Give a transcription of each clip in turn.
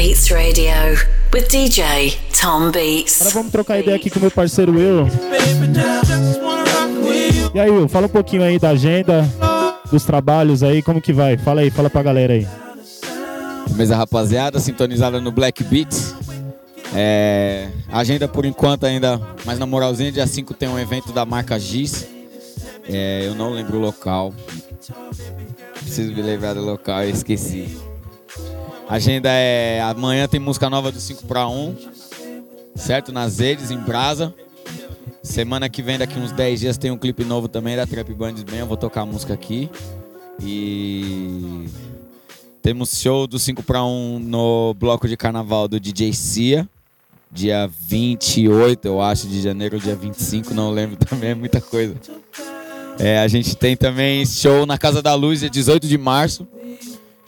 Beats Radio with DJ Tom Beats. Agora vamos trocar ideia aqui com meu parceiro Will. E aí, Will, fala um pouquinho aí da agenda, dos trabalhos aí, como que vai? Fala aí, fala pra galera aí. Mesa rapaziada, sintonizada no Black Beats. É, agenda por enquanto ainda, mas na moralzinha, dia 5 tem um evento da marca Giz. É, eu não lembro o local. Preciso me lembrar do local, eu esqueci. Agenda é. Amanhã tem música nova do 5 para 1. Certo? Nas redes, em Brasa. Semana que vem, daqui uns 10 dias, tem um clipe novo também da Trap Bands Bem. Eu vou tocar a música aqui. E. Temos show do 5 para 1 no bloco de carnaval do DJ Cia. Dia 28, eu acho, de janeiro, dia 25, não lembro também, é muita coisa. É, a gente tem também show na Casa da Luz, dia 18 de março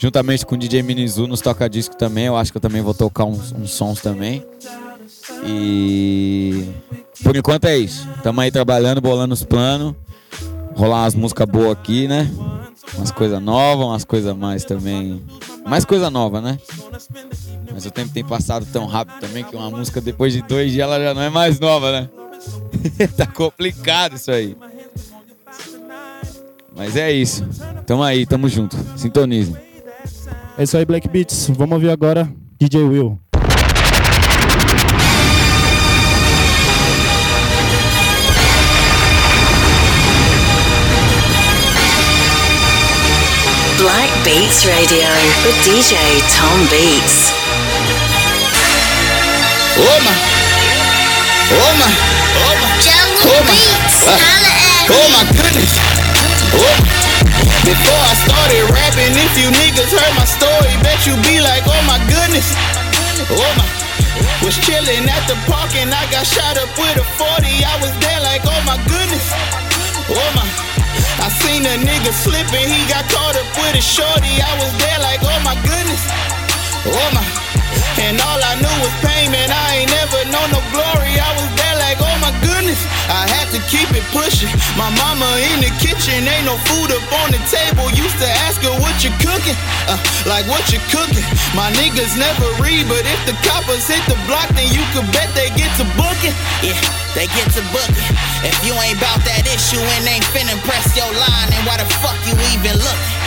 juntamente com o DJ Minizu nos toca disco também. Eu acho que eu também vou tocar uns, uns sons também. E por enquanto é isso. Tamo aí trabalhando, bolando os planos. Rolar umas músicas boas aqui, né? Umas coisas novas, umas coisas mais também. Mais coisa nova, né? Mas o tempo tem passado tão rápido também que uma música depois de dois dias ela já não é mais nova, né? tá complicado isso aí. Mas é isso. Tamo aí, tamo junto. Sintonizem. É isso aí, Black Beats. Vamos ouvir agora DJ Will. Black Beats Radio with DJ Tom Beats. Oma, Oma, Oma, Jungle Oma. Beats, Ah. at Oh my goodness. Oh. Before I started rapping, if you niggas heard my story, bet you be like, oh my goodness. Oh my. Was chilling at the park and I got shot up with a 40. I was there like, oh my goodness. Oh my. I seen a nigga slipping, he got caught up with a shorty. I was there like, oh my goodness. Oh my. And all I knew was pain, man. I ain't never known no glory. I was there like, oh my goodness. I had to keep it pushing. My mama in the kitchen, ain't no food up on the table. Used to ask her what you cooking, uh, like what you cooking. My niggas never read, but if the coppers hit the block, then you could bet they get to booking. Yeah, they get to booking. If you ain't bout that issue and ain't finna press your line, then why the fuck you even looking?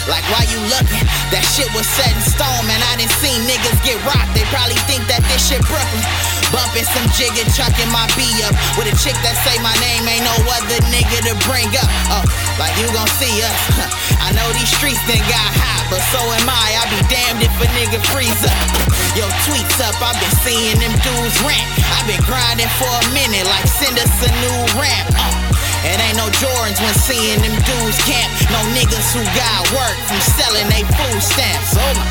Uh, like why you looking? That shit was set in stone, man. I didn't see niggas get rocked. They probably think that this shit Brooklyn. Bumping some jig and chucking my B up with a chick that say my name ain't no other nigga to bring up. Oh, like you gon' see us. I know these streets done got hot, but so am I. I be damned if a nigga freeze up. Yo, tweets up. I been seeing them dudes rant. I been grinding for a minute, like send us a new ramp. Oh. It ain't no Jordans when seeing them dudes camp. No niggas who got work from selling they food stamps. Oh my.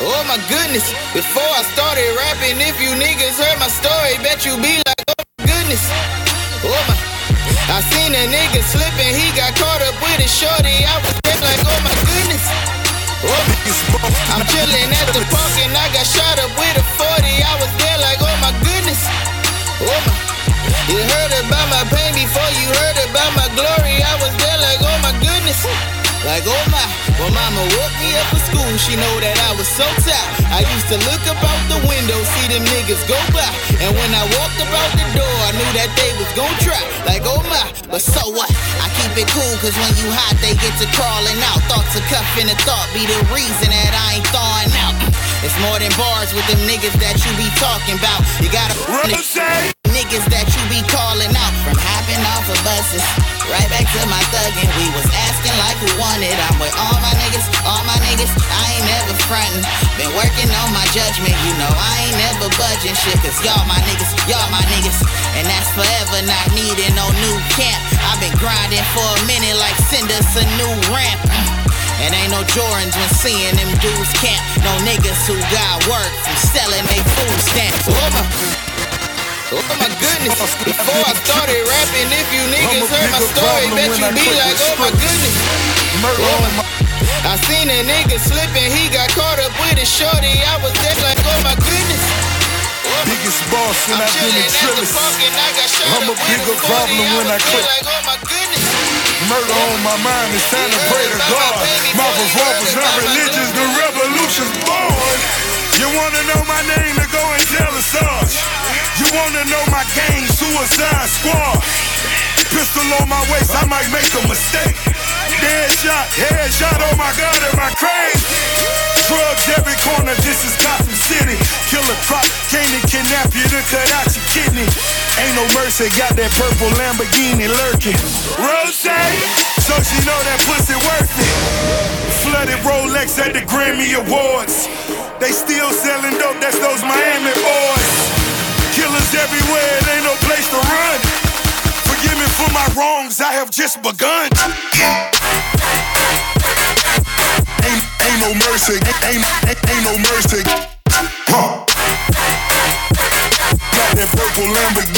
Oh my goodness. Before I started rapping, if you niggas heard my story, bet you be like, oh my goodness. Oh my. I seen a nigga slipping, he got caught up with a shorty. I was like, oh my goodness. Oh my. I'm chilling at the park and I got shot up with a 40. I was there like, oh my goodness. Oh my. You heard about my pain before you heard about my glory. I was there like, oh my goodness. Like, oh my. When mama woke me up for school, she know that I was so tired. I used to look up out the window, see them niggas go by. And when I walked about the door, I knew that they was gon' try. Like, oh my. But so what? I keep it cool, cause when you hot, they get to crawling out. Thoughts of cuffing a thought be the reason that I ain't thawing out. It's more than bars with them niggas that you be talking about. You gotta niggas that you be calling out from hopping off of buses. Right back to my thuggin'. We was asking like who wanted. I'm with all my niggas, all my niggas. I ain't never frontin'. Been working on my judgment. You know I ain't never budging shit. Cause y'all my niggas, y'all my niggas. And that's forever not needing no new camp. I've been grinding for a minute like send us a new ramp. Mm. And ain't no Jordans when seeing them dudes camp. No niggas who got work from selling they food stamps. Oh my, Oh my goodness, before I started rapping, if you niggas heard my story, bet you be like, oh my goodness. Oh my. I seen a nigga slipping, he got caught up with a shorty. I was dead like, oh my goodness. Biggest boss when I've been in. I'm a bigger problem when I quit oh my goodness. Murder on my mind, it's time to pray to God. My revolvers, not religious. the revolution's born. You wanna know my name, then go and tell the Suicide squad. Pistol on my waist, I might make a mistake. Dead shot, head shot, oh my god, am I crazy? Drugs every corner, this is Gotham City. Killer crop, came to kidnap you to cut out your kidney. Ain't no mercy, got that purple Lamborghini lurking. Rose, so she know that pussy worth it. Flooded Rolex at the Grammy Awards. They still selling dope, that's those Miami boys. Killers everywhere, it ain't no place to run. Forgive me for my wrongs, I have just begun. Ain't, ain't no mercy, ain't, ain't, ain't no mercy. Huh. Got that purple Lamborghini,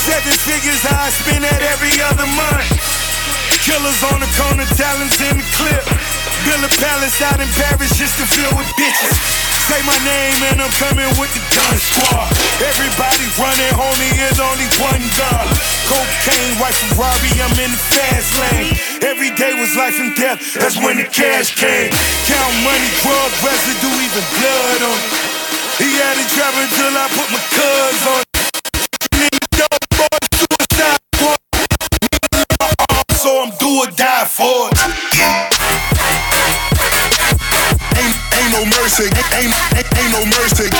Seven figures, I spend that every other month. Killers on the corner, talents in the clip. Build a palace out in Paris just to fill with bitches. Say my name and I'm coming with the gun squad. Everybody running, homie, is only one gun. Cocaine, white Ferrari, I'm in the fast lane. Every day was life and death, that's when the cash came. Count money, drug residue, even blood on it. He had it driving till I put my cuz on so I'm do or die for it. Ain't, ain't no mercy, ain't, ain't, ain't no mercy.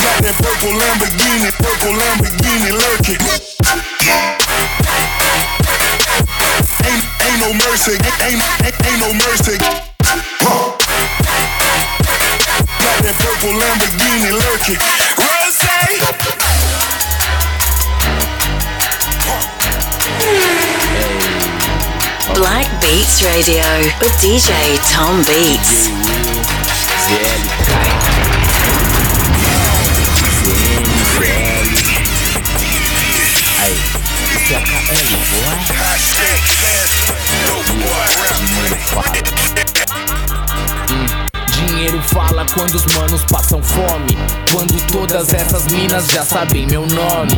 Got that purple Lamborghini, purple Lamborghini lurking. Ain't, ain't no mercy, ain't, ain't, ain't no mercy. Radio with DJ Tom Beats. Dinheiro fala quando os manos passam fome. Quando todas essas minas já sabem meu nome.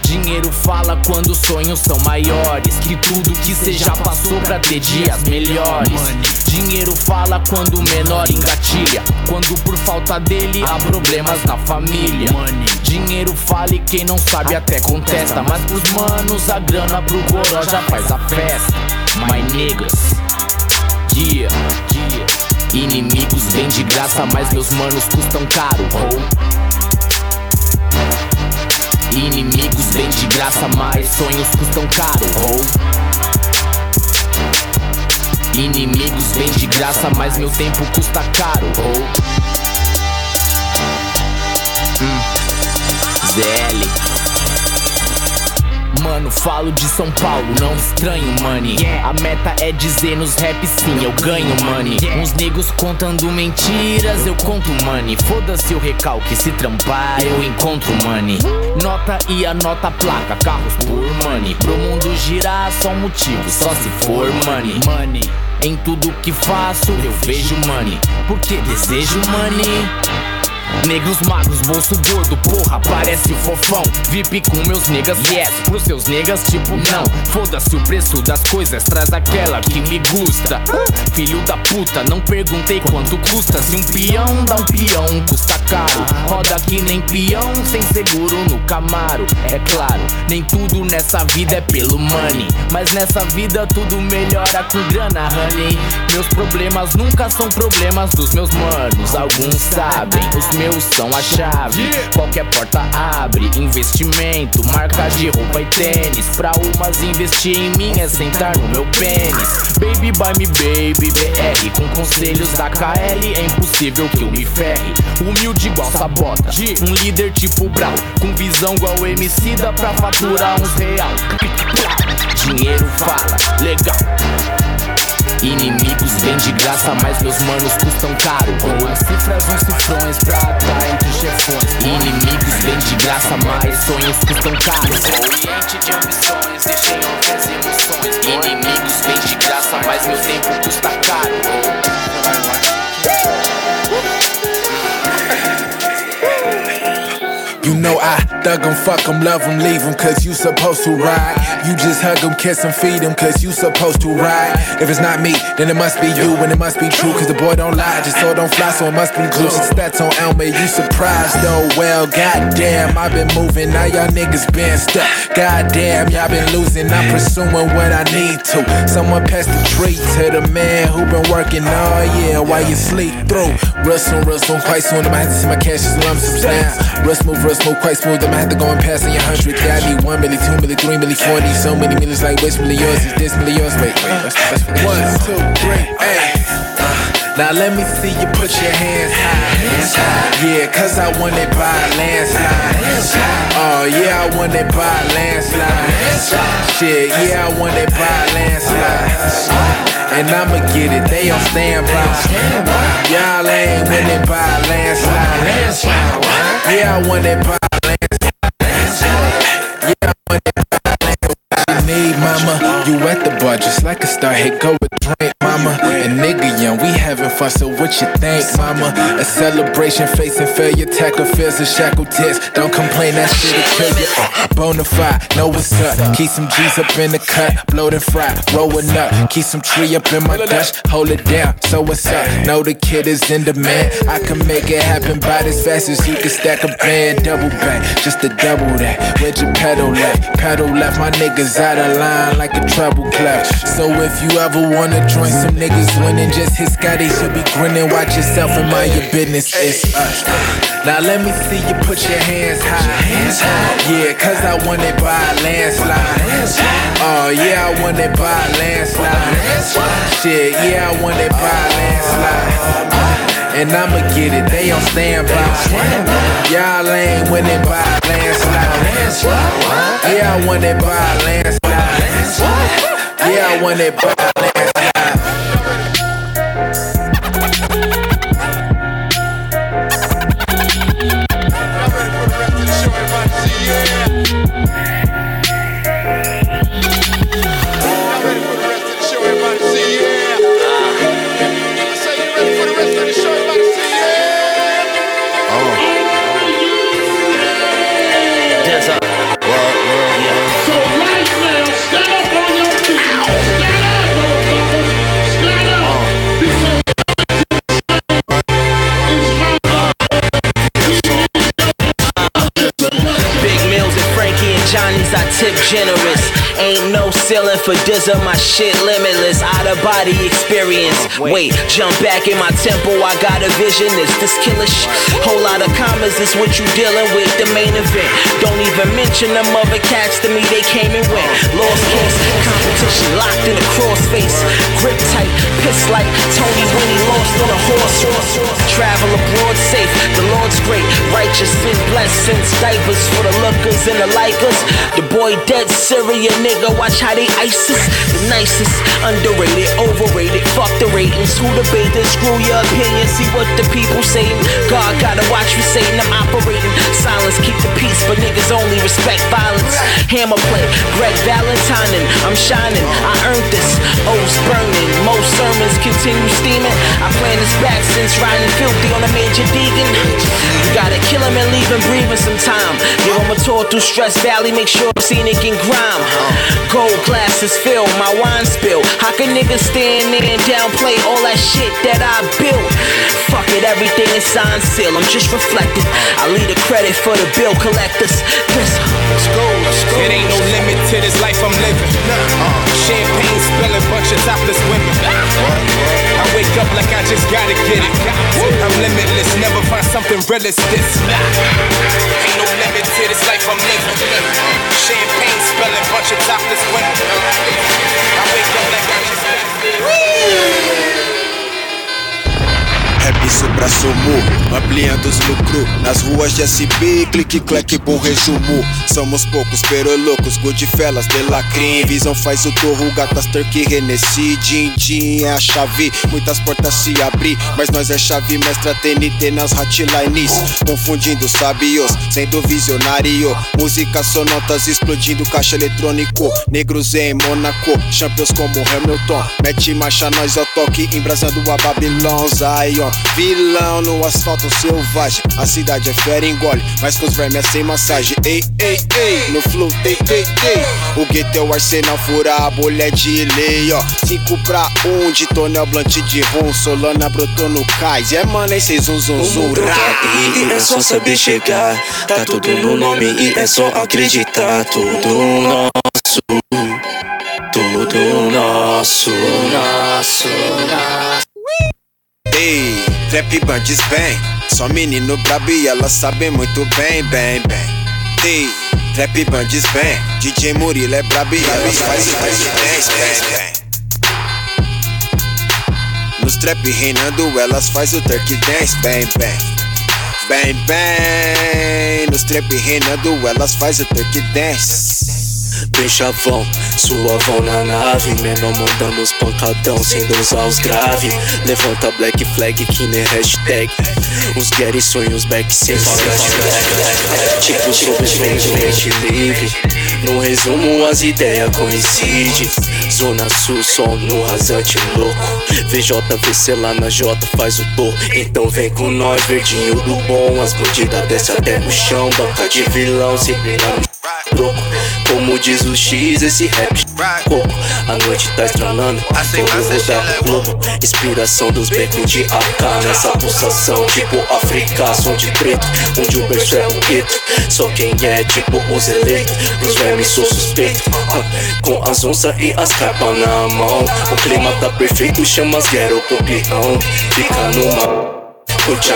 Dinheiro fala quando os sonhos são maiores. Que tudo que cê já passou pra ter dias melhores. Dinheiro fala quando o menor engatilha. Quando por falta dele há problemas na família. Dinheiro fala e quem não sabe até contesta. Mas pros manos a grana pro goró já faz a festa. My niggas. Yeah, yeah. Inimigos vêm de graça, mas meus manos custam caro. Oh. Inimigos vêm de graça, mas sonhos custam caro. Oh. Inimigos vêm de graça, mas meu tempo custa caro. Oh. Hum. ZL. Mano, falo de São Paulo, não estranho, money. A meta é dizer nos rap sim, eu ganho money. Uns negros contando mentiras, eu conto money. Foda-se o recalque, se trampar, eu encontro money. Nota e anota a placa, carros por money. Pro mundo girar, só motivo, só se for money. Money. Em tudo que faço, eu vejo money. Porque desejo money. Negros magros, bolso gordo, porra, parece o fofão. VIP com meus negas, yes, pros seus negas, tipo não. Foda-se o preço das coisas, traz aquela que me gusta. Filho da puta, não perguntei quanto custa. Se um peão dá um peão, custa caro. Roda que nem peão, sem seguro no camaro. É claro, nem tudo nessa vida é pelo money. Mas nessa vida tudo melhora com grana, honey. Meus problemas nunca são problemas dos meus manos. Alguns sabem, os meus meus são a chave. Qualquer porta abre, investimento, marca de roupa e tênis. Pra umas investir em mim é sentar no meu pênis. Baby by me baby, BR. Com conselhos da KL é impossível que eu me ferre. Humilde igual sabota, um líder tipo Brau. Com visão igual MC dá pra faturar uns real. Dinheiro fala, legal. Inimigos vêm de graça, mas meus manos custam caro. Com as cifras, uns cifrões pra entre chefões. Inimigos vêm de graça, mas sonhos custam caro. Oriente de ambições, deixem outras emoções. Inimigos vêm de graça, mas meu tempo custa caro. Know I thug 'em, fuck 'em, love leave cause you supposed to ride. You just hug em, kiss 'em, feed 'em, cause you supposed to ride. If it's not me, then it must be you, and it must be true, cause the boy don't lie, just so don't fly, so it must be glue. Since that's on Elmer, you surprised though, well, goddamn, I've been moving, now y'all niggas been stuck. Goddamn, y'all been losing, I'm pursuing what I need to. Someone pass the treat to the man who been working all year while you sleep through. Real soon, real soon, quite soon, I'ma have to see my cash as lump sums now. Real smooth, real smooth, quite smooth, I'ma have to go and pass on your hundred. Yeah, I need one milli, two milli, three milli, forty, so many millions like which milli yours is this milli yours? Wait, wait, let's, let's One, two, three, hey. Uh, now let me see you put your hands high. Yeah, cause I won it by landslide. Oh yeah, I won it by landslide. Shit, yeah, I won it by landslide. And I'ma get it, they on standby. Y'all ain't winning by a landslide. Yeah, I won it by a landslide. Yeah, I won it by a landslide. You need, mama. You at the bar just like a star. Hit go with drink, mama. And nigga, we so what you think, mama? A celebration facing failure, tackle fears and shackle tears. Don't complain, that shit'll kill you. Uh, Bonafide, know what's up. Keep some G's up in the cut, blowed fry, rolling up. Keep some tree up in my dash, hold it down. So what's up? Know the kid is in demand. I can make it happen by as fast as you can stack a band, double back, just to double that. Where'd you pedal left? Pedal left, my niggas out of line like a treble clef. So if you ever wanna join some niggas winning, just hit Scotty, be grinning. Watch yourself and mind your business. It's us. Now let me see you put your hands high. Yeah, cause I won it by a landslide. Oh yeah, I won it by a landslide. Shit, yeah, I won it by a landslide. And I'ma get it, they on standby. Y'all ain't winning by a landslide. Yeah, I won it by a landslide. Yeah, I won it by a landslide. Ceiling for Dizza, my shit limitless. Out of body experience. Wait, jump back in my temple, I got a vision. Is this killish? Whole lot of commas is what you dealing with. The main event. Don't even mention them other cats to me, they came and went. Lost case, competition locked in a crossface. Grip tight, piss like Tony when he lost on a horse. Travel abroad safe, the Lord's great. Righteous and blessings, diapers for the lookers and the likers. The boy dead Syria nigga, watch how they ISIS. The nicest, underrated, overrated. Fuck the ratings. Who debate this? Screw your opinion. See what the people saying. God gotta watch me saying I'm operating. Silence, keep the peace, but niggas only respect violence. Hammer play, Greg Valentine, and I'm shining. I earned this. O's burning. Most sermons continue steaming. I plan this back since riding filthy on a major deacon. You gotta kill him and leave him breathing some time. Give him a tour through Stress Valley, make sure scenic and grime. Gold glasses fill, my wine spill. How can niggas stand there and downplay all that shit that I built? Fuck it, everything is signed seal. I'm just reflecting. I leave the credit for the bill collectors. Let's, let's go, let's go. It ain't no limit to this life I'm living. Uh, champagne spilling, bunch of topless women. Wake up like I just gotta get it. I'm limitless, never find something real as this. Ain't no limit to this life I'm living. Champagne spilling, bunch of topless women. I wake up like I just left. Rap supra sumo, ampliando os lucros Nas ruas de SB, clique, clack, bom resumo. Somos poucos, pero loucos, Goodfellas, de lacrim. Visão faz o torro, gatas, turkey, Renessi Din, din, é a chave, muitas portas se abrir Mas nós é chave mestra, TNT nas hotlines. Confundindo sabios, sendo visionário. Música sonotas explodindo, caixa eletrônico. Negros em Monaco, champions como Hamilton. Mete marcha, nós ao toque, embrasando a Babilão Zion, vilão no asfalto selvagem A cidade é fera, engole, mas com os vermes é sem massagem. Ei, ei, ei, no flow, ei, ei, ei. O gueto é o arsenal, fura a bolha de lei, ó. 5 pra 1 um, de tonel blunt de rum Solana brotou no cais, é mano, esse zum zum zum E, e é só saber chegar, tá tudo no nome e é só acreditar. Tudo nosso, tudo nosso, nosso, nosso. Trap bandes bem Só menino brabo e elas sabem muito bem, bem, bem Ei, trap bandes bem DJ Murilo é brabo e elas faz o o dance, bem, bem Nos trap reinando elas faz o turkey dance, bem, bem Bem, bem Nos trap reinando elas faz o turkey dance Bem chavão, suavão na nave Menor mandando os pancadão sem dosar os grave. Levanta black flag que nem hashtag. Os Gary sonhos back sem Tipo sobrevivente mente livre. No resumo as ideias coincidem. Zona Sul, som no rasante louco. VJVC lá na J faz o tour. Então vem com nós, verdinho do bom. As bandidas desce até no chão Banca de vilão, sempre na troco Como diz o X, esse rap coco A noite tá estranando, todo rodar o globo Inspiração dos becos de AK Nessa pulsação, tipo África Som de preto, onde o berço é o gueto. Só quem é tipo os eleitos Pros vermes sou suspeito. Ah, Com as onças e as capas na mão. O clima tá perfeito, chama as guerra copião Fica numa Curte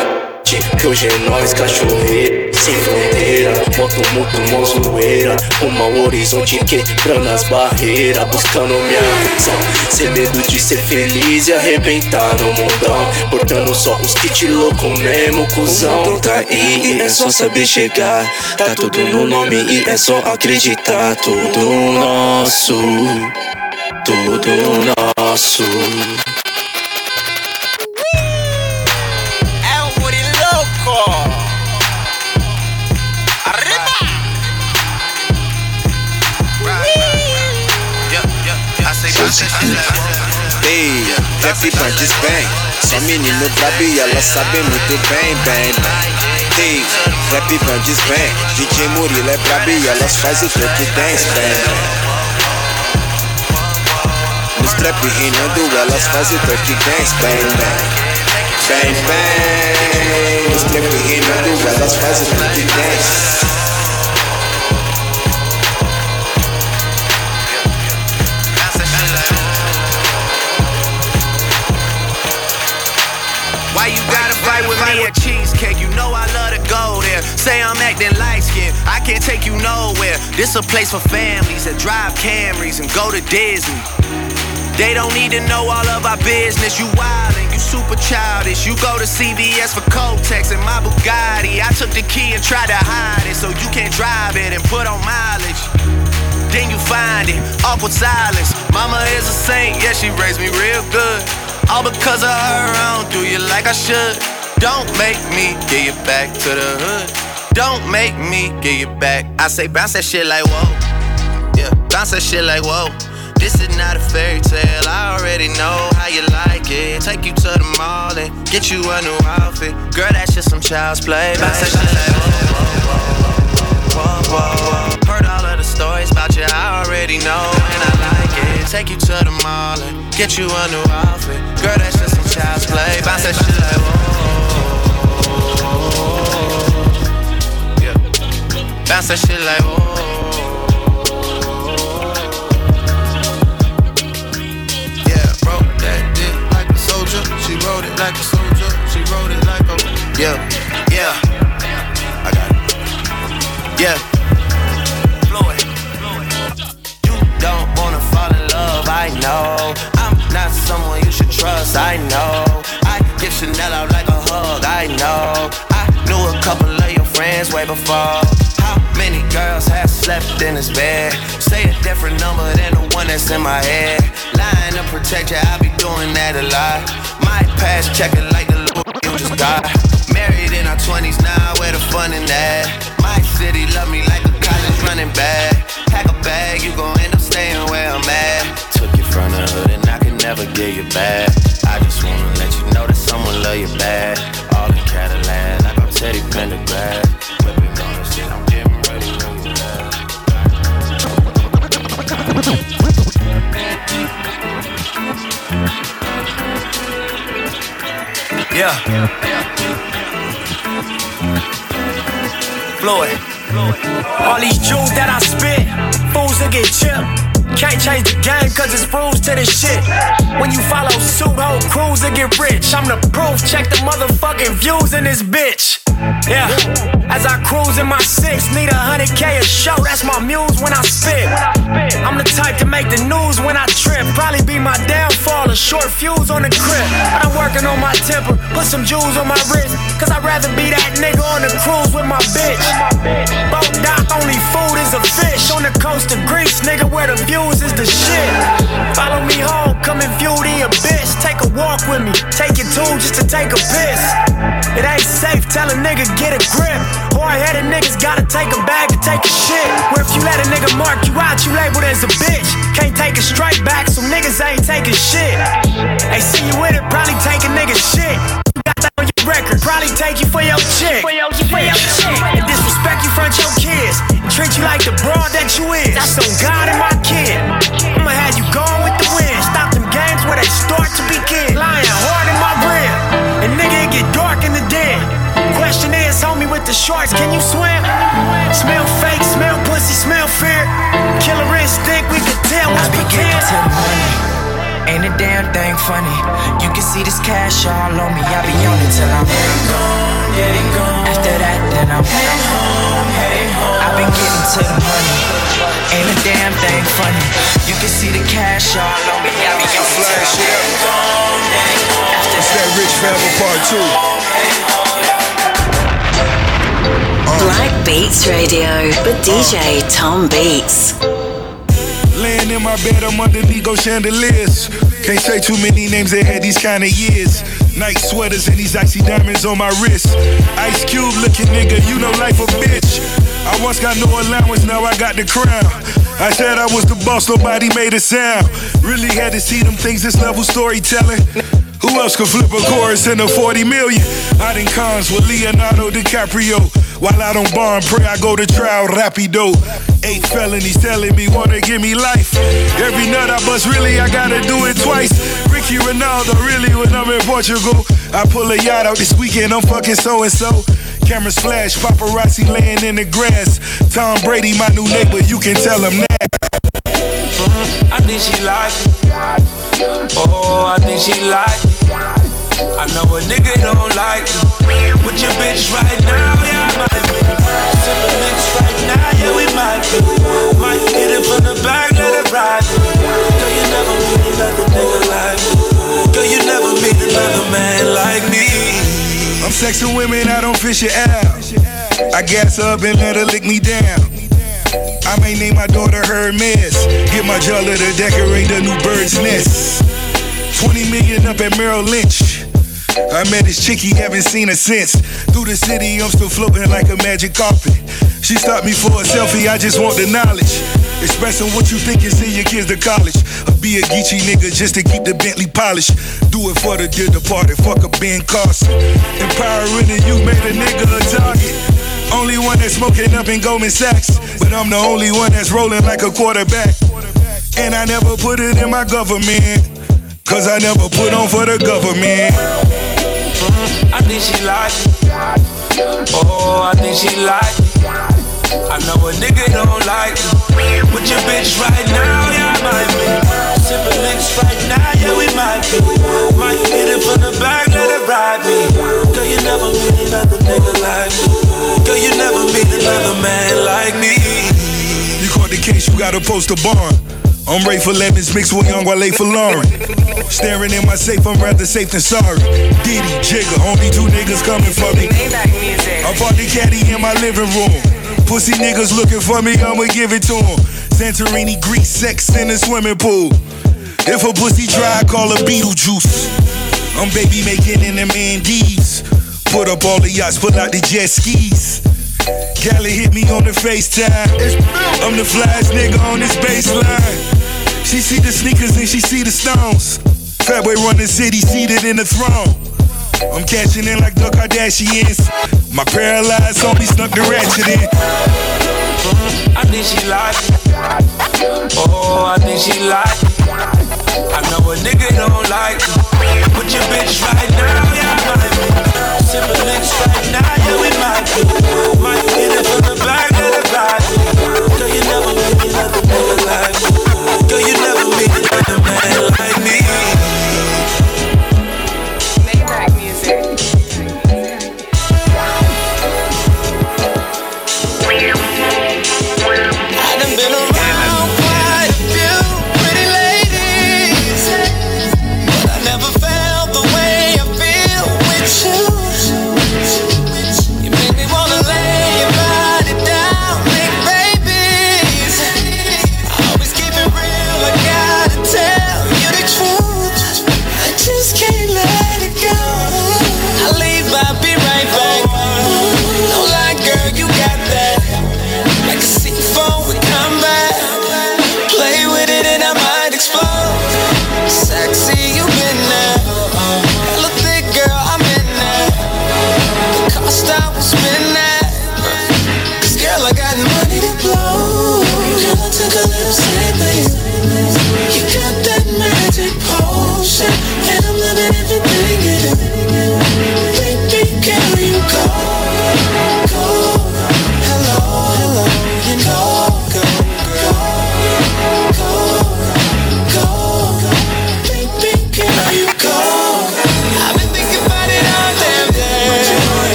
que hoje é nós, cachoeira Sem fronteira, moto muito mozoeira Uma horizonte quebrando as barreiras Buscando minha razão Sem medo de ser feliz e arrebentar no mundão Portando só os kits louco mesmo, cuzão. Mundo tá aí e é só saber chegar. Tá tudo no nome e é só acreditar. Tudo nosso Tudo nosso Ei, trap bandes bem Só menino brabo e elas sabem muito bem, bem, bem Ei, trap bandes bem DJ Murilo é brabo e elas faz o turkey dance, bem, Nos trap reinando elas faz o turkey dance, bem, bem Bem, bem Nos trap reinando elas faz o turkey dance Say I'm acting light skinned, I can't take you nowhere. This a place for families that drive Camrys and go to Disney. They don't need to know all of our business. You wildin', you super childish. You go to CVS for Kotex and my Bugatti. I took the key and tried to hide it so you can't drive it and put on mileage. Then you find it, awkward silence. Mama is a saint, yeah, she raised me real good. All because of her, I don't do you like I should. Don't make me get you back to the hood. Don't make me get you back. I say bounce that shit like whoa. Yeah, bounce that shit like whoa. This is not a fairy tale. I already know how you like it. Take you to the mall and get you a new outfit. Girl, that's just some child's play. Bounce that shit like whoa, whoa, whoa, whoa. whoa. Heard all of the stories about you. I already know and I like it. Take you to the mall and get you a new outfit. Girl, that's just some child's play. Bounce that shit like whoa. Bounce that shit like whoa. Yeah, wrote that dick like a soldier. She wrote it like a soldier. She wrote it like a yeah, yeah. Yeah. Floyd. You don't wanna fall in love, I know. I'm not someone you should trust, I know. I give Chanel out like a hug, I know. I knew a couple of your friends way before. Many girls have slept in this bed? Say a different number than the one that's in my head. Lying to protect you, I be doing that a lot. My past checking like the Lord just got. Married in our 20s now, where the fun in that? My city love me like a college running back. Pack a bag, you gon' end up staying where I'm at. Took you from the hood and I can never give you back. I just wanna let you know that someone love you bad. All in Cadillac, like I'm Teddy Pendergrass. Yeah. Floyd. All these jewels that I spit, fools will get chipped. Can't change the game cause it's rules to this shit. When you follow suit, whole crews will get rich. I'm the proof, check the motherfucking views in this bitch. Yeah, as I cruise in my six, need a hundred K a show. That's my muse when I spit. I'm the type to make the news when I trip. Probably be my downfall, a short fuse on the crib. But I'm working on my temper, put some jewels on my wrist. Cause I'd rather be that nigga on the cruise with my bitch. Boat dock, only food is a fish. On the coast of Greece, nigga, where the views is the shit. Follow me home, come and view the abyss. Take a walk with me, take your tool just to take a piss. It ain't safe, tell a nigga get a grip. Hard headed niggas gotta take a bag to take a shit. Where if you let a nigga mark you out, you labeled as a bitch. Can't take a straight back, so niggas ain't taking shit. They see you with it, probably take a nigga shit. You got that on your record, probably take you for your chick. For your, for your chick. And disrespect you front your kids. And treat you like the broad that you is. That's on God and my kid. I'ma have you going where they start to begin. Lying hard in my brain. And nigga, it get dark in the den. Question is, homie with the shorts, can you swim? Smell fake, smell pussy, smell fear. Killer instinct, we can tell what's I be getting pretend. to the money. Ain't a damn thing funny. You can see this cash all on me. I be on it till I'm gone, getting gone. After that, then I'm heading home, heading home. I been getting to the money. Ain't a damn thing funny. You can see the cash all on me. I be on it till I'm gone. After It's that Rich Forever Part 2. Uh. Black Beats Radio with DJ Tom Beats. Laying in my bed, I'm underneath go chandeliers. Can't say too many names that had these kind of years. Night sweaters and these icy diamonds on my wrist. Ice Cube looking nigga, you know life a bitch. I once got no allowance, now I got the crown. I said I was the boss, nobody made a sound. Really had to see them things, this level storytelling. Who else could flip a chorus in a 40 million? I done cons with Leonardo DiCaprio. While I don't bar and pray, I go to trial rapido. Eight felonies telling me wanna give me life. Every nut I bust, really, I gotta do it in Portugal. I pull a yacht out this weekend, I'm fucking so and so. Cameras flash, paparazzi laying in the grass. Tom Brady, my new neighbor, you can tell him that. I think she like it. Oh, I think she like it. I know a nigga don't like it. With your bitch right now, yeah, I might be. Sippin' mix right now, yeah, we might be. Might hit it from the back, let it ride. Girl, you never meet another nigga like me. You never meet another man like me. I'm sexing women, I don't fish it out. I gas up and let her lick me down. I may name my daughter Hermes. Get my jeweler to decorate the new bird's nest. 20 million up at Merrill Lynch. I met this chickie, haven't seen her since. Through the city, I'm still floating like a magic carpet. She stopped me for a selfie, I just want the knowledge. Expressing what you think and send your kids to college. Or be a geeky nigga just to keep the Bentley polished. Do it for the dear departed, fuck a Ben Carson. Empowering the you made a nigga a target. Only one that's smoking up in Goldman Sachs. But I'm the only one that's rolling like a quarterback. And I never put it in my government. Cause I never put on for the government. I think she like it. Oh, I think she like it. I know a nigga don't like it. With your bitch right now, yeah, I might be. Sippin' licks right now, yeah, we might be. Might hit it from the back, let it ride me. Girl, you never meet another nigga like me. Girl, you never meet another man like me. You caught the case, you gotta post a barn. I'm ready for lemons mixed with young Wale for Lauren. Staring in my safe, I'm rather safe than sorry. Diddy, Jigga, only two niggas coming for me. I bought the caddy in my living room. Pussy niggas looking for me, I'ma give it to them. Santorini, Greece, sex in the swimming pool. If a pussy dry, call her Beetlejuice. I'm baby making in the Maldives. Put up all the yachts, pull out the jet skis. Gally hit me on the FaceTime. I'm the flyest nigga on this baseline. She see the sneakers and she see the stones. Fatboy run the city, seated in the throne. I'm cashing in like the Kardashians. My paralyzed homie snuck the ratchet in. I think she like it. Oh, I think she like it. I know a nigga don't like it. Put your bitch right now, yeah, might be. Sippin' licks right now, yeah, we might be. Might get it from the back of the closet. Girl, you never meet another nigga like me.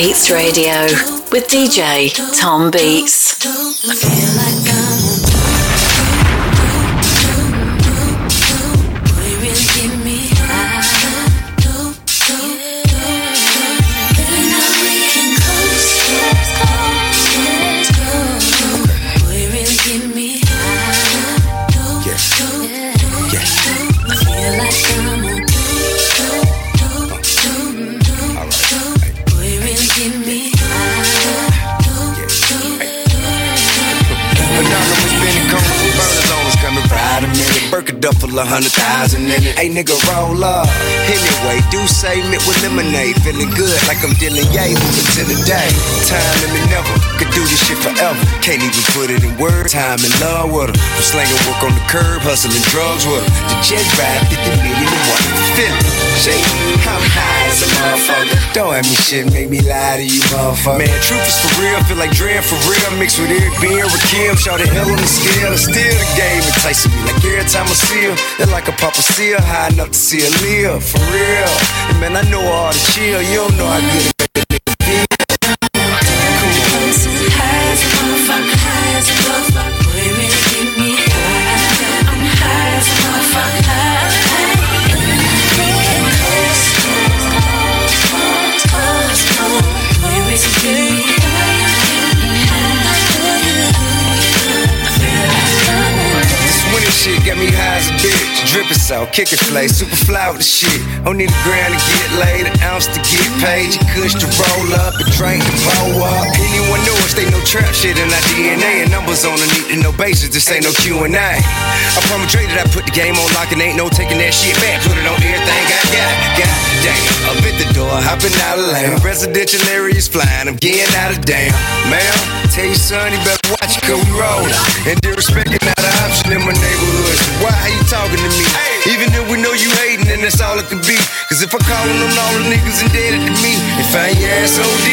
Beats Radio with DJ Tom Beats. Of hundred thousand in it. Hey nigga, roll up. Anyway, do say mint with lemonade. Feeling good like I'm dealing yay, to the day. Time and never could do this shit forever. Can't even put it in words. Time in love with her. I'm slanging work on the curb, hustling drugs with her. The jet ride 50 million and one. Feel it. Shake. I'm high motherfucker. Don't have me shit, make me lie to you, motherfucker. Man, truth is for real. Feel like Dre for real. Mixed with Eric B and Rakim. Shout the hell on the scale. And still the game enticing me. Like every time I see her, they're like a papa seal. High enough to see her live. For real. And man, I know all the chill. You don't know how good it bitch. Drippin' out, kickin' flay, super fly with the shit. Don't need a grand to get laid, an ounce to get paid. You kush to roll up, a drink to blow up. Anyone know us, they no trap shit in our DNA. And numbers on the need to know basis, this ain't no Q&A. I promise that I put the game on lock and ain't no taking that shit back. Put it on everything I got. God damn, up at the door, hopping out of lane. Residential areas flying, I'm getting out of damn. Ma'am, tell your son he better watch it, cause we roll. And disrespecting not an option in my neighborhood. So why you talking to me? Even if we know you hating, then that's all it can be. Cause if I call them all the niggas indebted to me, if I ain't your ass OD,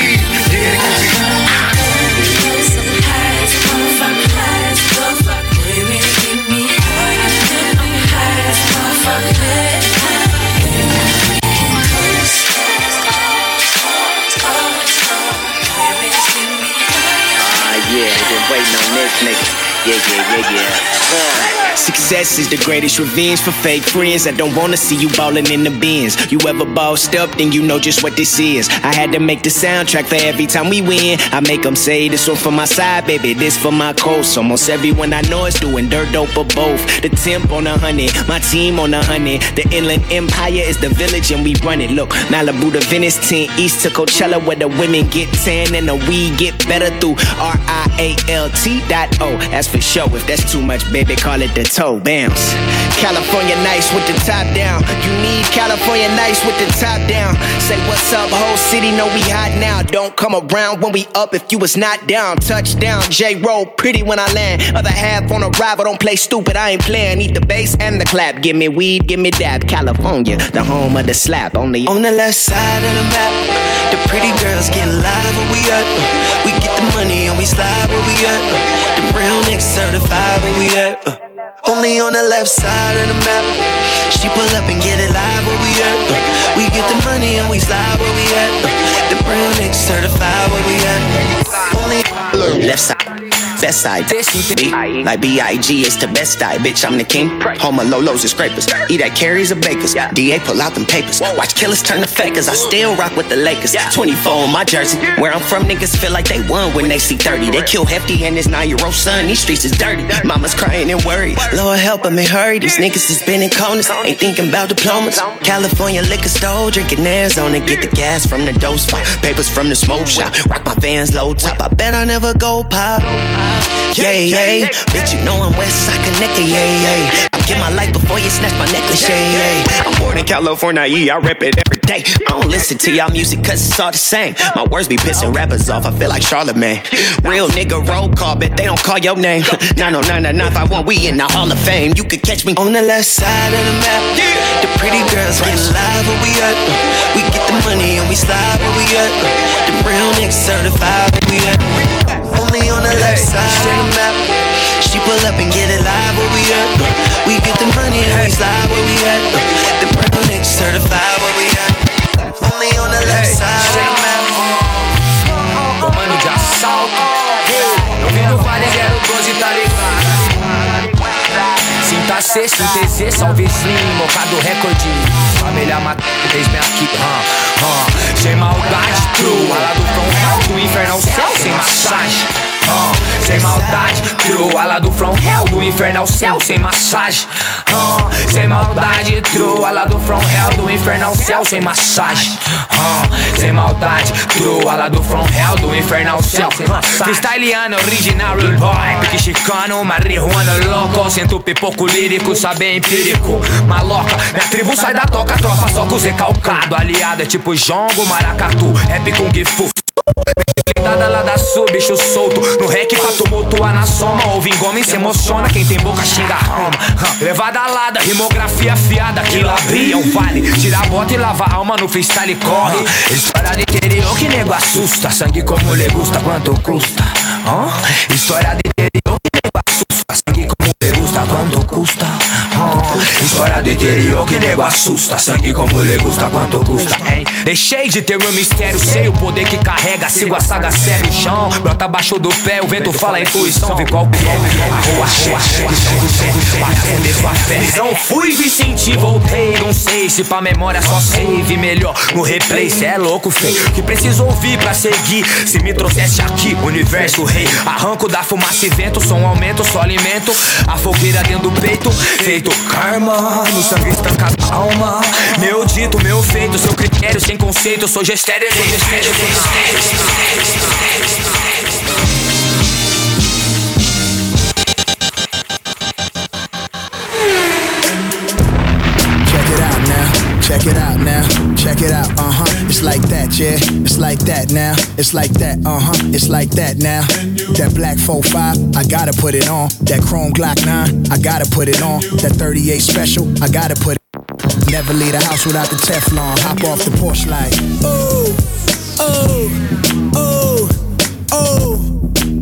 dead it can be. Ah, yeah, been waiting on this nigga. Yeah, yeah, yeah, yeah. Success is the greatest revenge for fake friends. I don't wanna see you ballin' in the bins. You ever bossed up, then you know just what this is. I had to make the soundtrack for every time we win. I make them say this one for my side, baby, this for my coast. Almost everyone I know is doing dirt dope or both. The temp on a hundred, my team on a hundred. The Inland Empire is the village and we run it. Look, Malibu to Venice, 10 East to Coachella, where the women get tan and the weed get better through R I A L T dot O. That's for sure. If that's too much, baby, call it the toe bounce. California nice with the top down. You need California nice with the top down. Say what's up, whole city know we hot now. Don't come around when we up if you was not down. Touchdown, J roll pretty when I land. Other half on arrival, don't play stupid. I ain't playing. Need the bass and the clap. Give me weed, give me dab. California, the home of the slap. Only On the left side of the map, the pretty girls get live where we at. We get the money and we slide where we at. The brown niggas certified where we at. Uh, only on the left side of the map. She pull up and get it live where we at. Uh, we get the money and we slide where we at. Uh, the brown niggas certified where we at. Only left side. Best side. B, like B.I.G. is the best side. Bitch, I'm the king. Home of Lolos and scrapers. Eat at carries or bakers. DA pull out them papers. Watch killers turn to fakers. I still rock with the Lakers. 24 on my jersey. Where I'm from, niggas feel like they won when they see 30. They kill Hefty and his nine year old son. These streets is dirty. Mama's crying and worried. Lord help and hurry. These niggas is bending corners. Ain't thinking about diplomas. California liquor store. Drinking Arizona. Get the gas from the dough spot. Papers from the smoke shop. Rock my fans low top. I bet I never go pop. Yeah, yeah. Bitch, you know I'm West Side connected. Yeah, yeah. I give my life before you snatch my necklace. Yeah, yeah. I'm born in California. Yeah, I rep it every day. I don't listen to y'all music cause it's all the same. My words be pissing rappers off. I feel like Charlemagne. Real nigga roll call, but they don't call your name. 909 we in the Hall of Fame. You could catch me on the left side of the map. Pretty girls get live where we at. We get the money and we slide where we at. The real niggas certified where we at. Only on the left side of the map. She pull up and get it live where we at. We get the money and we slide where we at. The real niggas certified where we at. Only on the left side of the map. Comando de assalto. Eu vim do Vale 012, tá ligado? Sinta C, TZ, salve Slim, mocado recorde. Família mata, desde aqui, hum, hum. Sem maldade, true. Ala do do inferno ao céu, sem massagem. Sem maldade, true. Do from hell, do inferno ao céu, sem massagem. Hum, sem maldade, true. Do from hell, do inferno ao céu, sem massagem. Hum, sem maldade, true. Do from hell, do inferno ao céu, sem massagem. Freestyleano, original, real boy. Pique chicano, marihuana louco. Sinto pipoco lírico, saber empírico. Maloca, minha tribo sai da toca, tropa só com os recalcado. Aliado é tipo jongo, maracatu, rap kung fu. Dada lá da sul, bicho solto. No rec pra tumultuar na soma. Ouve engome se emociona Quem tem boca xinga Roma. Hum, Levada alada, rimografia afiada Que labria um vale. Tira a bota e lava a alma no freestyle corre. História de interior que nego assusta. Sangue como lhe gusta, quanto custa. Hum? História de interior que nego assusta. Sangue como lhe gusta, quanto custa. Hum? História de interior que nego assusta. Sangue como lhe gusta, quanto custa? Deixei de ter meu mistério. Sei o poder que carrega Sigo a saga sério chão Brota abaixo do pé O vento fala a intuição Vê qual que é A rua cheia Vai acender sua fé Não fui, vi, senti, voltei. Não sei se pra memória só save Melhor no replay. Cê é louco, feio Que preciso ouvir pra seguir? Se me trouxesse aqui Universo rei. Arranco da fumaça e vento Som aumento, só alimento. A fogueira dentro do peito Feito karma No sangue estanca a alma Meu dito, meu feito Seu critério sem conceito Sou gestério, sou gestério, sou gestério Check it out now. Check it out. Uh huh. It's like that, yeah. It's like that now. It's like that. Uh huh. It's like that now. That black 45, I gotta put it on. That chrome Glock 9, I gotta put it on. That 38 special, I gotta put it. Never leave the house without the Teflon. Hop off the porch like. Oh, oh, oh, oh,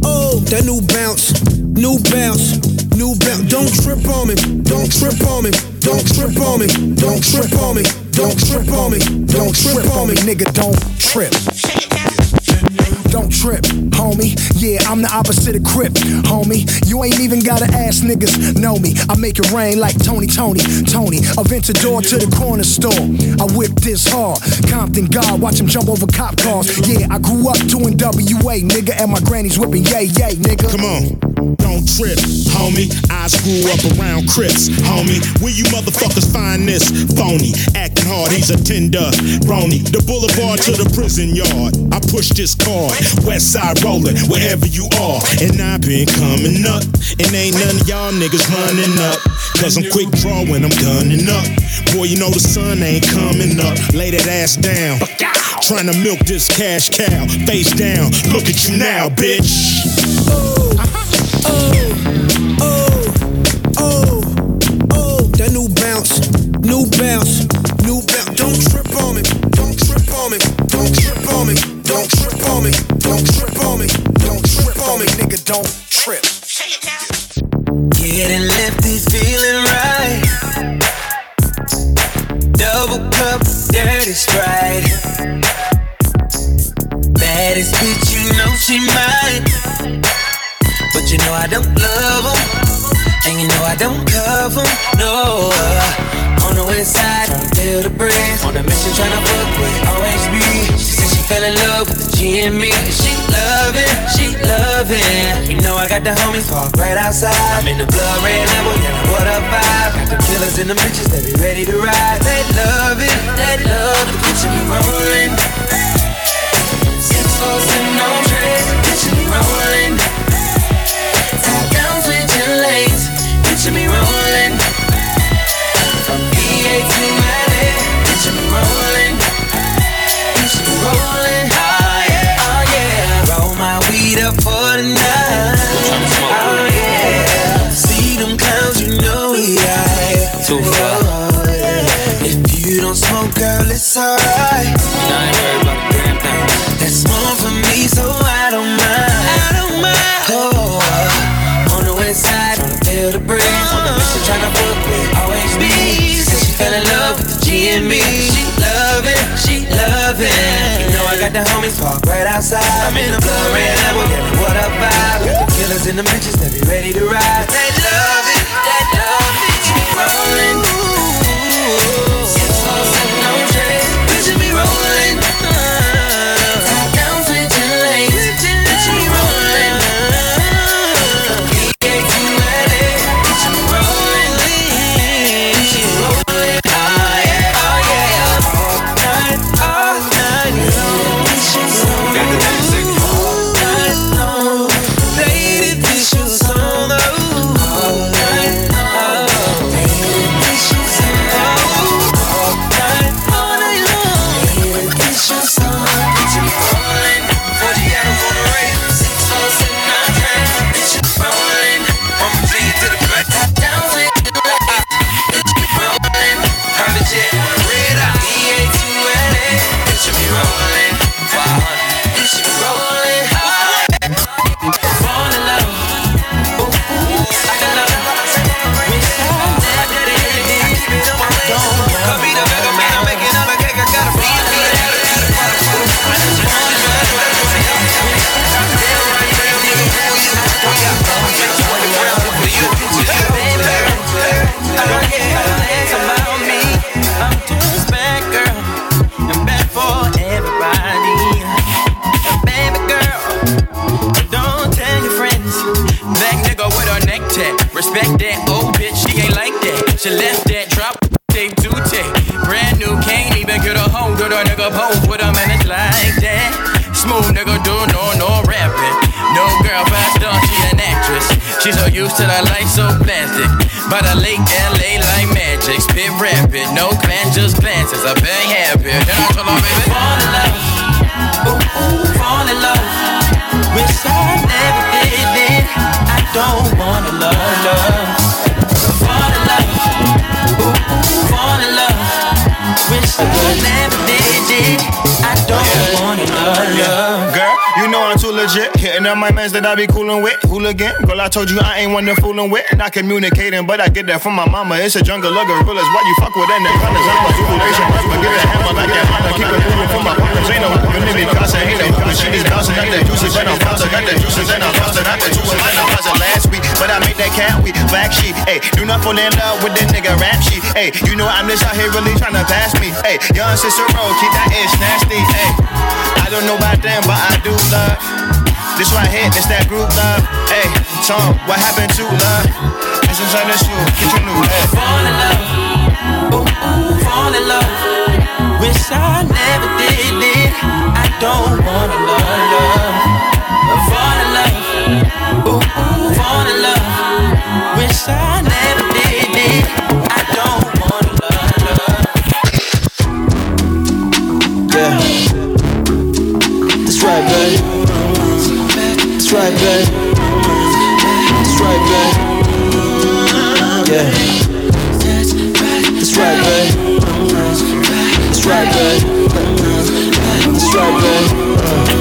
oh. That new bounce, new bounce, new bounce. Don't trip on me, don't trip on me, don't trip on me, don't trip on me, don't trip on me, don't trip on me, nigga, don't trip. Don't trip, homie. Yeah, I'm the opposite of Crip, homie. You ain't even gotta ask niggas, know me. I make it rain like Tony, Tony, Tony. Aventador to the corner store. I whip this hard. Compton God, watch him jump over cop cars. Yeah, I grew up doing WA, nigga, and my granny's whipping yay, yay, nigga. Come on. Don't trip, homie. I grew up around Crips, homie. Where you motherfuckers find this? Phony, acting hard, he's a tender. Brony, the boulevard to the prison yard. I push this card, west side rolling, wherever you are. And I've been coming up, and ain't none of y'all niggas running up. Cause I'm quick draw when I'm gunning up. Boy, you know the sun ain't coming up. Lay that ass down. Trying to milk this cash cow. Face down, look at you now, bitch. Oh, oh, oh, oh. that new bounce, new bounce, new bounce. Don't trip on me, don't trip on me, don't trip on me, don't trip on me, don't trip on me, don't trip on me, nigga, don't trip. Getting lifted, feeling right. Double cup, dirty sprite. Baddest bitch, you know she mine. But you know I don't love them. And you know I don't cover them, no. On the west side, tryna feel the breeze. On a mission, tryna fuck with OHB. She said she fell in love with the G and me. She loving, she loving. You know I got the homies parked right outside. I'm in the blood red level, yeah, what a vibe. Got the killers and the bitches, they be ready to ride. They love it, they love the picture me rolling. Six four sitting on trays, picture me rolling. Picture me rolling. From VA to LA, picture me rolling. Picture me rolling. Oh yeah, oh yeah. Roll my weed up for the night. Oh yeah. See them clowns, you know we high. Too far. Oh, if you don't smoke, girl, it's alright. Tryna book with OHB. She said she fell in love with the G and me. She love it, she love it. You know I got the homies parked right outside. I'm in the blood red level, yeah, what a vibe. Got the killers and the bitches that be ready to ride. They love it, they love it. Keep rolling. Used to the light so plastic. By the lake LA like magic. Spit rapid, no glance, just glances. I'm very happy. Then I told her, baby, fall in love. Ooh, ooh, fall in love. Wish I never did it. I don't wanna love, love. Fall in love. Ooh, ooh, fall in love. Wish I never did legit. Hitting up my mans that I be coolin' with. Hooligan, girl, I told you I ain't one to foolin' with. Not communicating, but I get that from my mama. It's a jungle of gorillas. Why you fuck with that nigga? I'm a Zulu nation. But give it a hammer like that. I keep it moving for my partners. Ain't no good nigga, cause I ain't no good. She just bouncing out the juices and I'm bouncing out the juices and I'm bouncing out the juices. I know I was last week, but I made that cat week. Black sheep, ayy. Do not fall in love with this nigga rap sheet, ayy. You know I'm just out here really trying to pass me, ayy. Young sister roll, keep that ish nasty, ayy. I don't know about them, but I do love. This right here, this that group love. Hey, Tom, what happened to love? It's inside the shoe, get your new head. Fall in love. Ooh, ooh, fall in love. Wish I never did it. I don't wanna love, love. Fall in love. Ooh, ooh, fall in love. Wish I never did it. I don't wanna love, love. Yeah. That's right, babe. Right, babe. That's right, babe. Yeah. That's right, babe. That's right, babe. That's right, babe.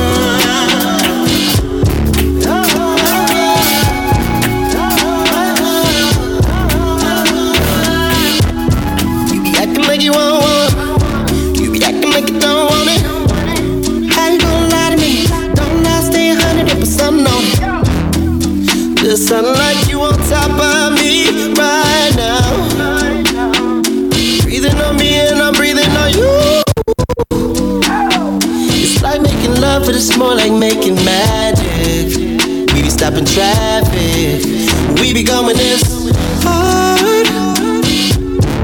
Like making magic. We be stopping traffic. We be going this hard.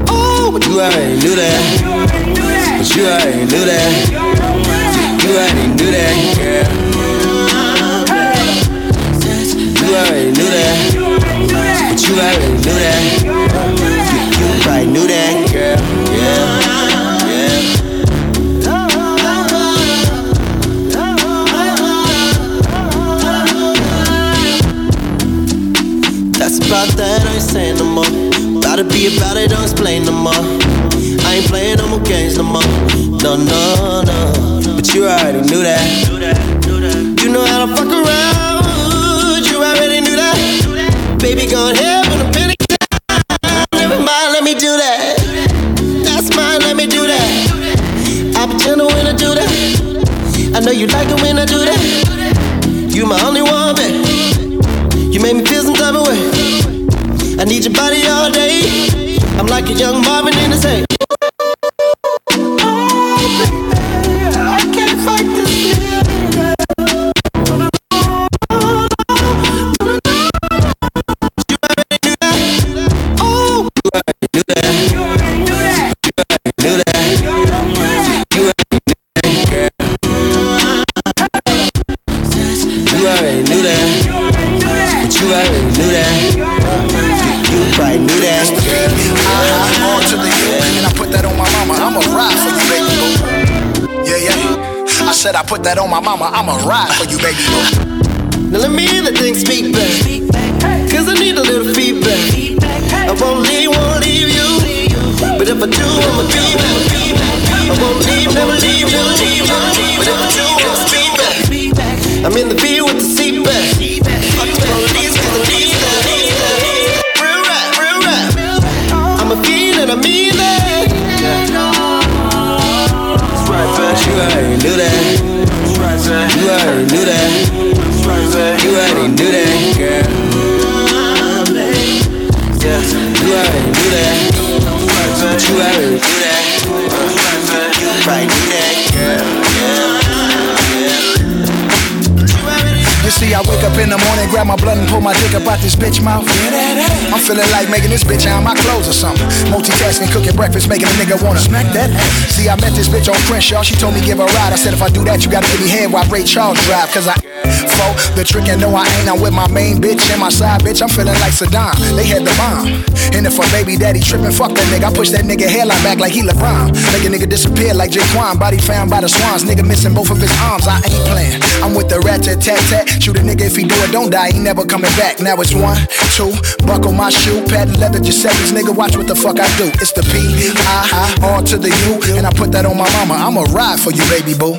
Oh, but you already knew that. But you already knew that. You already knew that, girl. You already knew that. But you already knew that. You, probably knew that, about that, I ain't saying no more. Gotta be about it, don't explain no more. I ain't playing no more games no more. No, no, no. But you already knew that. You know how to fuck around. You already knew that. Baby, go ahead with a penny. Never mind, let me do that. That's mine, let me do that. I be gentle when I do that. I know you like it when I do that. Need your body all day. I'm like a young Marvin in the same. Breakfast, making a nigga wanna smack that ass. See, I met this bitch on Crenshaw. She told me give her a ride. I said if I do that, you gotta give me head while Ray Charles drive. Cause I for the trick and no, I ain't. I'm with my main bitch and my side bitch. I'm feeling like Saddam. They had the bomb. And if a baby daddy tripping, fuck that nigga. I push that nigga hairline back like he LeBron. Make a nigga disappear like Jaquan. Body found by the swans. Nigga missing both of his arms. I ain't playing. I'm with the rat tat tat. Shoot a nigga if he do it, don't die. He never coming back. Now it's one, two, buckle my shoe, patent leather, just seconds. Nigga, watch what the fuck I do. It's the P I I R to the U, and I put that on my mama. I'ma ride for you, baby boo.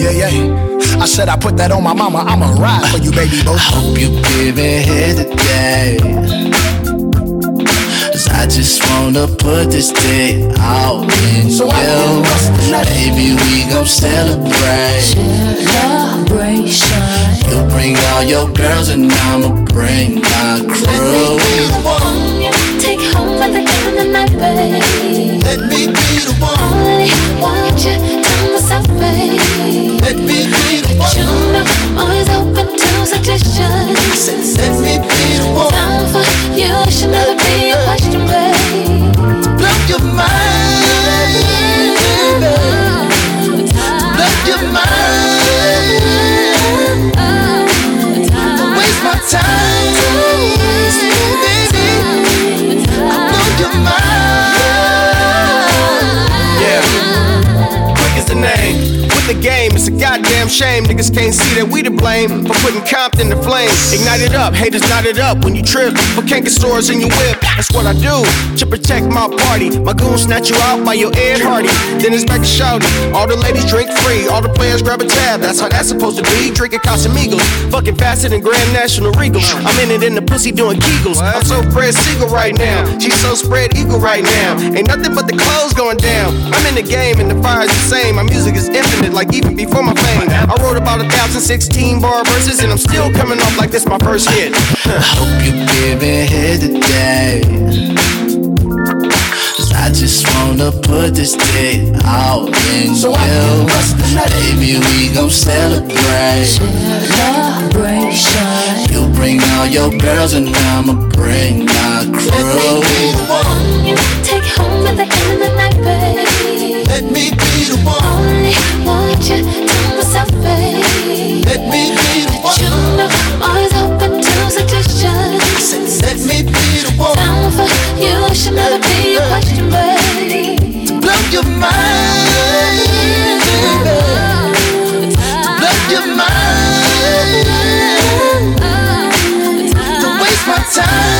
Yeah, yeah. I said I put that on my mama. I'ma ride for you, baby boo. I Hope you giving head today. Cause I just wanna put this day all in So I you. Baby, we gon' celebrate. You bring all your girls and I'ma bring my crew. Let me be the one you take home at the end of the night, babe. Let me be the one. Only want you to myself, babe. Let me be the But you know I'm always open to suggestions. I said, let me be the one. Time for you should never be a question, babe. Blow your mind, baby. Blow your mind. Name. With the game, it's a goddamn shame. Niggas can't see that we to blame for putting Compton to flame. Ignite it up, haters knot it up when you trip. For canker stores in your whip, that's what I do to protect my party. My goons snatch you out by your Ed Hardy. Then it's back to shouting. All the ladies drink free, all the players grab a tab. That's how that's supposed to be. Drinking Casamigos, fucking faster than Grand National Regals. I'm in it in the pussy doing Kegels. I'm so Fred Segal right now. She's so spread eagle right now. Ain't nothing but the clothes going down. I'm in the game and the fire's the same. My music is infinite, like even before my fame. I wrote about a thousand sixteen bar verses, and I'm still coming off like this my first hit. I hope you giving head today. Cause I just wanna put this dick out in So I you. can bust the nut. Baby, we gon' celebrate. Celebration. You bring all your girls and I'ma bring my crew. Let me be the one You take home at the end of the night, babe. Let me be the one. Only want you to myself, babe. Let me be the one. But you know I'm always open to suggestions. Let me be the one. Down for you should never be a question, babe. To blow your mind, time,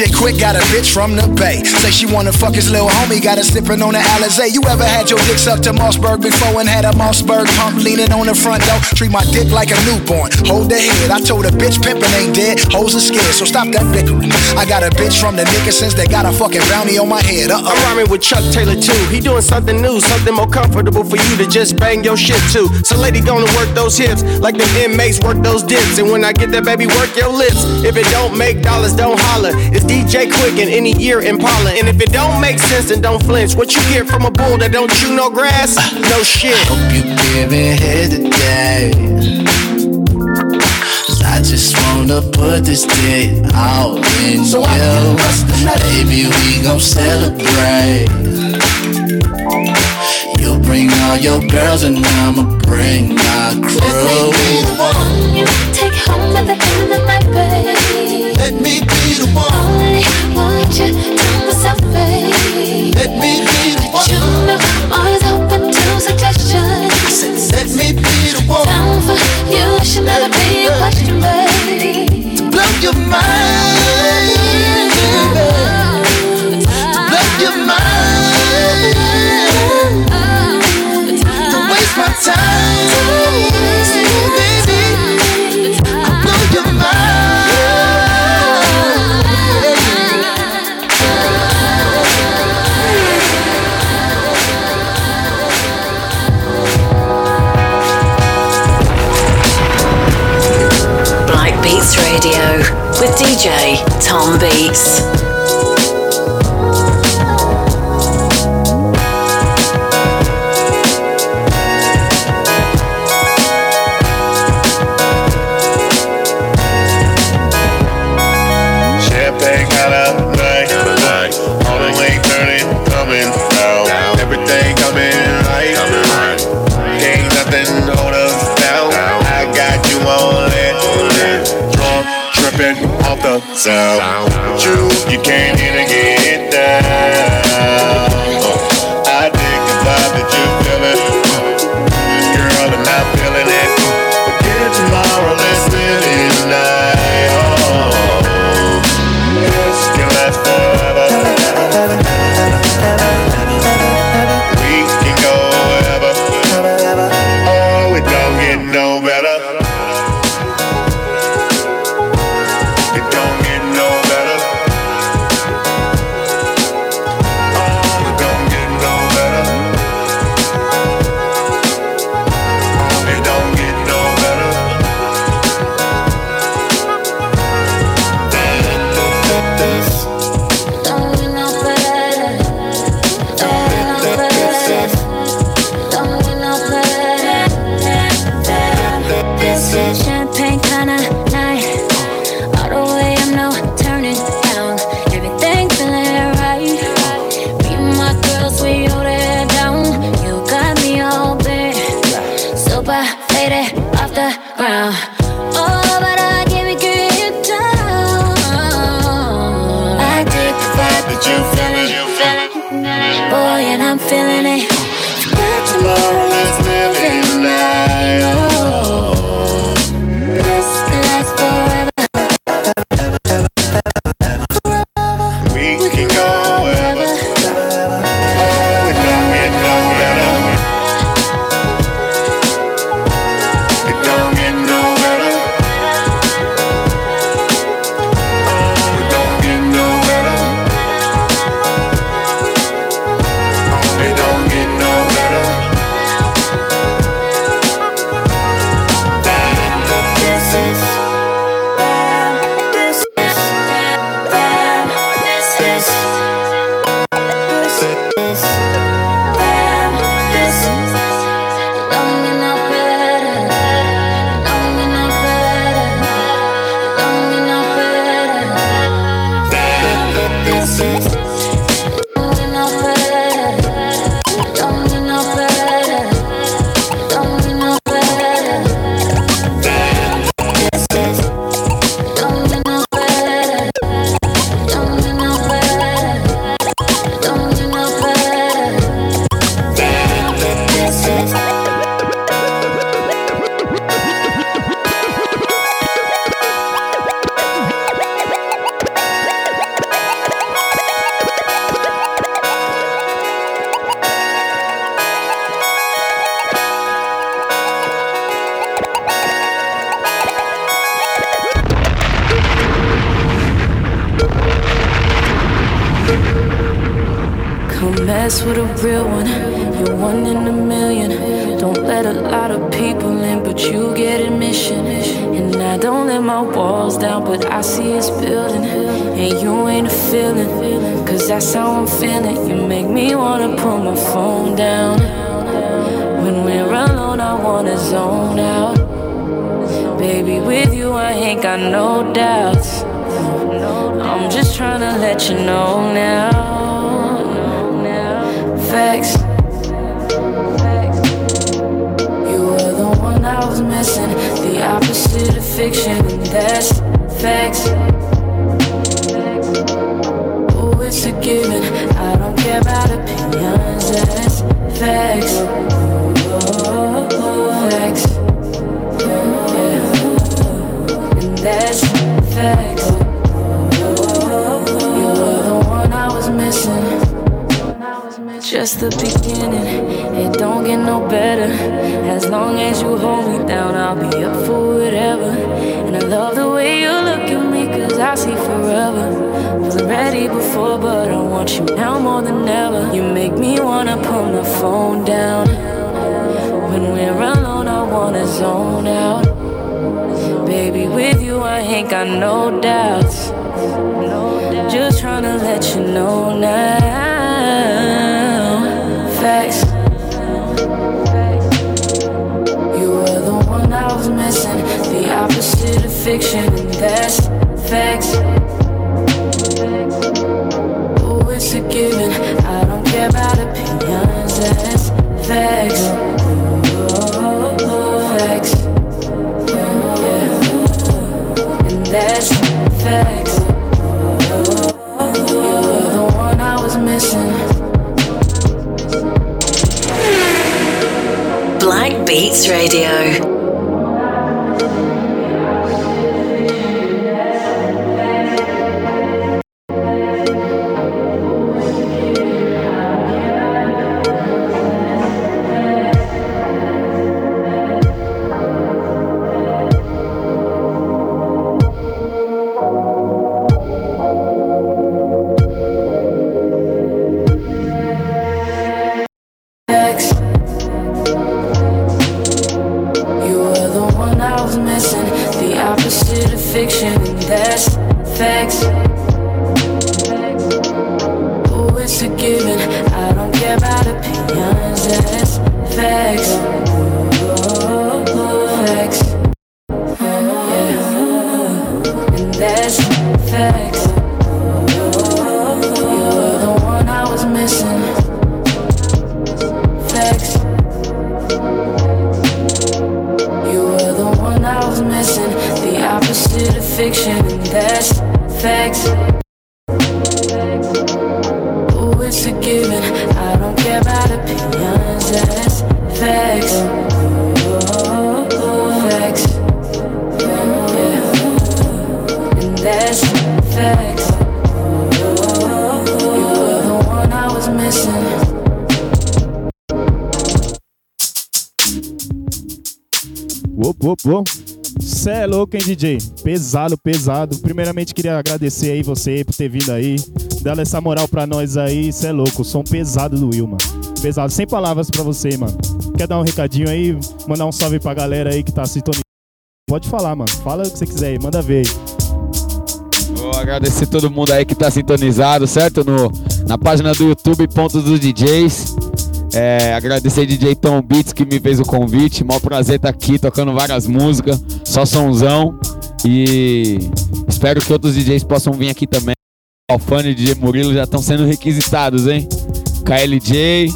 DJ Quik got a bitch from the Bay. Say she wanna fuck his little homie, got her sippin' on the Alizé. You ever had your dick sucked to Mossberg before and had a Mossberg pump leaning on the front door? Treat my dick like a newborn. Hold the head. I told a bitch pimpin' ain't dead. Hoes are scared, so stop that bickering. I got a bitch from the Nickersons that got a fucking bounty on my head. Uh-uh. I'm rhyming with Chuck Taylor too. He doing something new, something more comfortable for you to just bang your shit to. So lady gonna work those hips like the inmates work those dips. And when I get that baby, work your lips. If it don't make dollars, don't holler. It's DJ Quik in any ear Impala. And if it don't make sense, then don't flinch. What you get from a bull that don't chew no grass? No shit. Hope you giving head today. Cause I just wanna put this dick all in So I you. the nut. Baby, we gon' celebrate. You bring all your girls and I'ma bring my crew. Let me be the one You take home at the end of the night, babe. Let me be the one. Only want you to myself, babe. Let me be the But you know I'm always open to suggestions. Let me be the one. Down for you should never be a question, babe. Blow your mind, is mess with a real one. You're one in a million. Don't let a lot of people in, but you get admission. And I don't let my walls down, but I see it's building. And you ain't a feeling, cause that's how I'm feeling. You make me wanna put my phone down. When we're alone, I wanna zone out. Baby, with you, I ain't got no doubts. I'm just trying to let you know now. Fiction, that's facts. Oh, it's a given. I don't care about opinions, that's facts. Oh, facts. Yeah. And that's facts. The beginning, it don't get no better. As long as you hold me down, I'll be up for whatever. And I love the way you look at me, cause I see forever. Wasn't ready before, but I want you now more than ever. You make me wanna put my phone down. When we're alone, I wanna zone out. Baby, with you, I ain't got no doubts. Just tryna let you know now. Facts. You were the one I was missing, the opposite of fiction, and that's facts. Oh, it's a given. Radio. DJ? Pesado, pesado. Primeiramente, queria agradecer aí você por ter vindo aí, dando essa moral pra nós aí. Cê é louco, som pesado do Will, mano. Pesado, sem palavras pra você, mano. Quer dar um recadinho aí? Mandar um salve pra galera aí que tá sintonizando? Pode falar, mano. Fala o que você quiser aí, manda ver. Vou agradecer todo mundo aí que tá sintonizado, certo? No na página do YouTube Pontos dos DJs. É, agradecer DJ Tom Beats que me fez o convite. Mó prazer estar aqui tocando várias músicas, só sonzão. E espero que outros DJs possam vir aqui também. Alfane e DJ Murilo já estão sendo requisitados, hein? KLJ,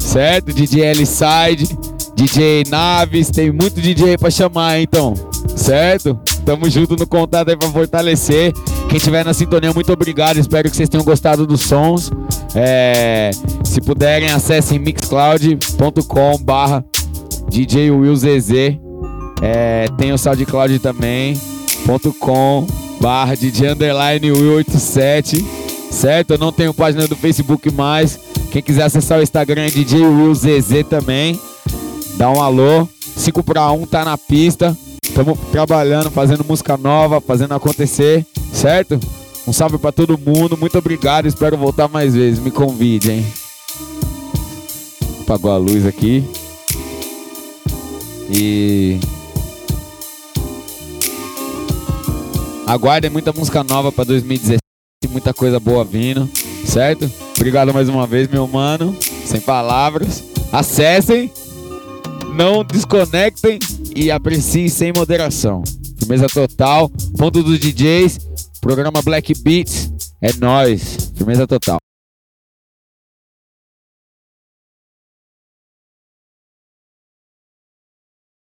certo? DJ L-Side, DJ Naves, tem muito DJ pra chamar, então, certo? Tamo junto no contato aí pra fortalecer. Quem tiver na sintonia, muito obrigado. Espero que vocês tenham gostado dos sons. É, se puderem, acessem mixcloud.com barra DJ Will ZZ. É, tem o SoundCloud também, .com barra DJ Underline Will 87. Certo? Eu não tenho página do Facebook mais. Quem quiser acessar o Instagram é DJ Will ZZ também. Dá um alô. 5 para 1 tá na pista. Estamos trabalhando, fazendo música nova, fazendo acontecer, certo? Um salve para todo mundo, muito obrigado, espero voltar mais vezes. Me convide, hein? Apagou a luz aqui. E. Aguardem muita música nova para 2017, muita coisa boa vindo, certo? Obrigado mais uma vez, meu mano. Sem palavras. Acessem, não desconectem e apreciem sem moderação. Firmeza total. Ponto dos DJs. Programa Black Beats. É nós. Firmeza total.